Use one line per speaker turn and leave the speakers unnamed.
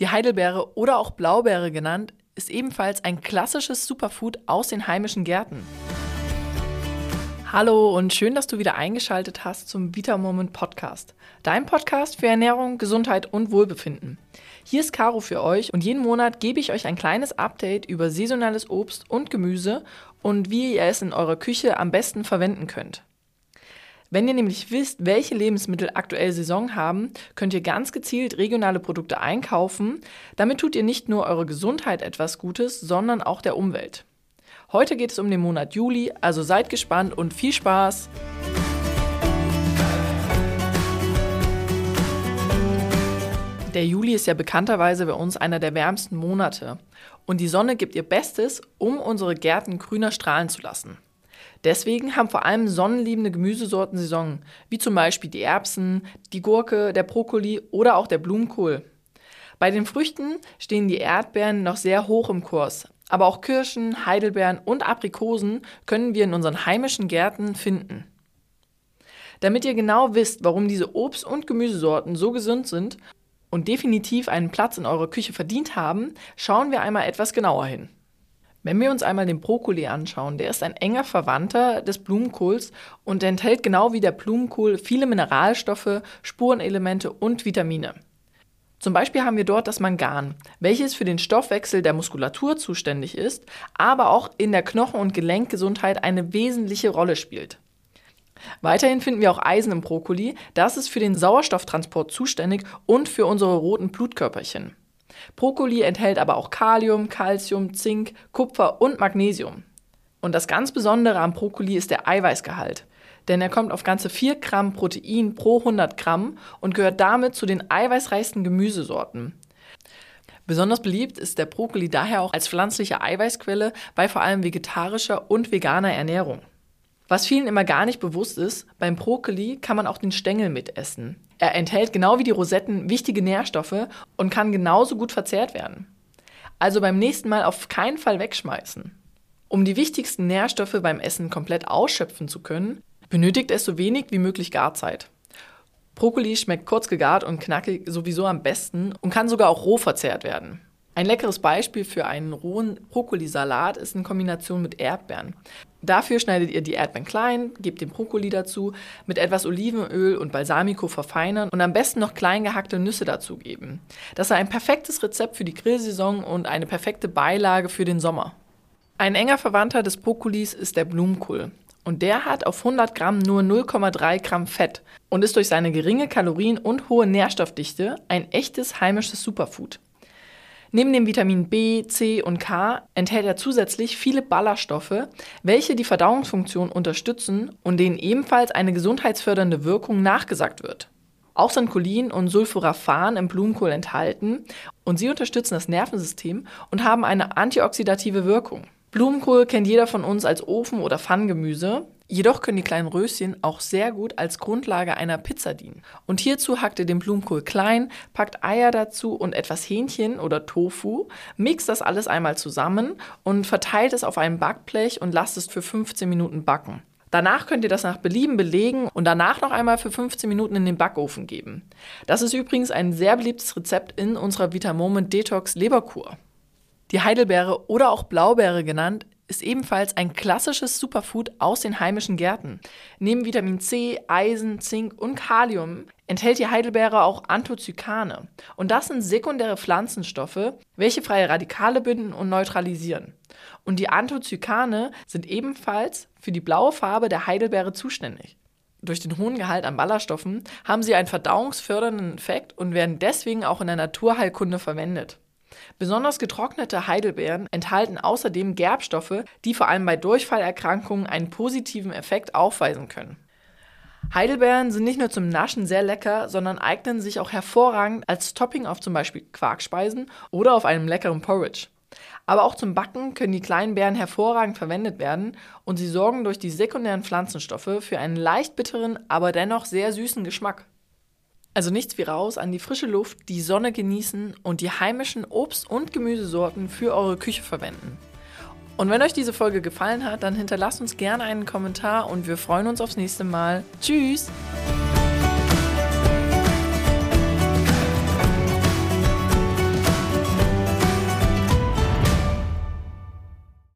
Die Heidelbeere oder auch Blaubeere genannt, ist ebenfalls ein klassisches Superfood aus den heimischen Gärten. Hallo und schön, dass du wieder eingeschaltet hast zum Vita Moment Podcast. Dein Podcast für Ernährung, Gesundheit und Wohlbefinden. Hier ist Caro für euch und jeden Monat gebe ich euch ein kleines Update über saisonales Obst und Gemüse und wie ihr es in eurer Küche am besten verwenden könnt. Wenn ihr nämlich wisst, welche Lebensmittel aktuell Saison haben, könnt ihr ganz gezielt regionale Produkte einkaufen. Damit tut ihr nicht nur eurer Gesundheit etwas Gutes, sondern auch der Umwelt. Heute geht es um den Monat Juli, also seid gespannt und viel Spaß! Der Juli ist ja bekannterweise bei uns einer der wärmsten Monate und die Sonne gibt ihr Bestes, um unsere Gärten grüner strahlen zu lassen. Deswegen haben vor allem sonnenliebende Gemüsesorten Saison, wie zum Beispiel die Erbsen, die Gurke, der Brokkoli oder auch der Blumenkohl. Bei den Früchten stehen die Erdbeeren noch sehr hoch im Kurs, aber auch Kirschen, Heidelbeeren und Aprikosen können wir in unseren heimischen Gärten finden. Damit ihr genau wisst, warum diese Obst- und Gemüsesorten so gesund sind und definitiv einen Platz in eurer Küche verdient haben, schauen wir einmal etwas genauer hin. Wenn wir uns einmal den Brokkoli anschauen, der ist ein enger Verwandter des Blumenkohls und enthält genau wie der Blumenkohl viele Mineralstoffe, Spurenelemente und Vitamine. Zum Beispiel haben wir dort das Mangan, welches für den Stoffwechsel der Muskulatur zuständig ist, aber auch in der Knochen- und Gelenkgesundheit eine wesentliche Rolle spielt. Weiterhin finden wir auch Eisen im Brokkoli, das ist für den Sauerstofftransport zuständig und für unsere roten Blutkörperchen. Brokkoli enthält aber auch Kalium, Calcium, Zink, Kupfer und Magnesium. Und das ganz Besondere am Brokkoli ist der Eiweißgehalt. Denn er kommt auf ganze 4 Gramm Protein pro 100 Gramm und gehört damit zu den eiweißreichsten Gemüsesorten. Besonders beliebt ist der Brokkoli daher auch als pflanzliche Eiweißquelle bei vor allem vegetarischer und veganer Ernährung. Was vielen immer gar nicht bewusst ist, beim Brokkoli kann man auch den Stängel mitessen. Er enthält genau wie die Rosetten wichtige Nährstoffe und kann genauso gut verzehrt werden. Also beim nächsten Mal auf keinen Fall wegschmeißen. Um die wichtigsten Nährstoffe beim Essen komplett ausschöpfen zu können, benötigt es so wenig wie möglich Garzeit. Brokkoli schmeckt kurz gegart und knackig sowieso am besten und kann sogar auch roh verzehrt werden. Ein leckeres Beispiel für einen rohen Brokkolisalat ist in Kombination mit Erdbeeren. Dafür schneidet ihr die Erdbeeren klein, gebt den Brokkoli dazu, mit etwas Olivenöl und Balsamico verfeinern und am besten noch klein gehackte Nüsse dazugeben. Das ist ein perfektes Rezept für die Grillsaison und eine perfekte Beilage für den Sommer. Ein enger Verwandter des Brokkolis ist der Blumenkohl. Und der hat auf 100 Gramm nur 0,3 Gramm Fett und ist durch seine geringe Kalorien- und hohe Nährstoffdichte ein echtes heimisches Superfood. Neben dem Vitamin B, C und K enthält er zusätzlich viele Ballaststoffe, welche die Verdauungsfunktion unterstützen und denen ebenfalls eine gesundheitsfördernde Wirkung nachgesagt wird. Auch sind Cholin und Sulforaphan im Blumenkohl enthalten und sie unterstützen das Nervensystem und haben eine antioxidative Wirkung. Blumenkohl kennt jeder von uns als Ofen- oder Pfannengemüse. Jedoch können die kleinen Röschen auch sehr gut als Grundlage einer Pizza dienen. Und hierzu hackt ihr den Blumenkohl klein, packt Eier dazu und etwas Hähnchen oder Tofu, mixt das alles einmal zusammen und verteilt es auf einem Backblech und lasst es für 15 Minuten backen. Danach könnt ihr das nach Belieben belegen und danach noch einmal für 15 Minuten in den Backofen geben. Das ist übrigens ein sehr beliebtes Rezept in unserer Vitamoment Detox Leberkur. Die Heidelbeere oder auch Blaubeere genannt ist ebenfalls ein klassisches Superfood aus den heimischen Gärten. Neben Vitamin C, Eisen, Zink und Kalium enthält die Heidelbeere auch Anthocykane. Und das sind sekundäre Pflanzenstoffe, welche freie Radikale binden und neutralisieren. Und die Anthocykane sind ebenfalls für die blaue Farbe der Heidelbeere zuständig. Durch den hohen Gehalt an Ballaststoffen haben sie einen verdauungsfördernden Effekt und werden deswegen auch in der Naturheilkunde verwendet. Besonders getrocknete Heidelbeeren enthalten außerdem Gerbstoffe, die vor allem bei Durchfallerkrankungen einen positiven Effekt aufweisen können. Heidelbeeren sind nicht nur zum Naschen sehr lecker, sondern eignen sich auch hervorragend als Topping auf zum Beispiel Quarkspeisen oder auf einem leckeren Porridge. Aber auch zum Backen können die kleinen Beeren hervorragend verwendet werden und sie sorgen durch die sekundären Pflanzenstoffe für einen leicht bitteren, aber dennoch sehr süßen Geschmack. Also nichts wie raus an die frische Luft, die Sonne genießen und die heimischen Obst- und Gemüsesorten für eure Küche verwenden. Und wenn euch diese Folge gefallen hat, dann hinterlasst uns gerne einen Kommentar und wir freuen uns aufs nächste Mal. Tschüss!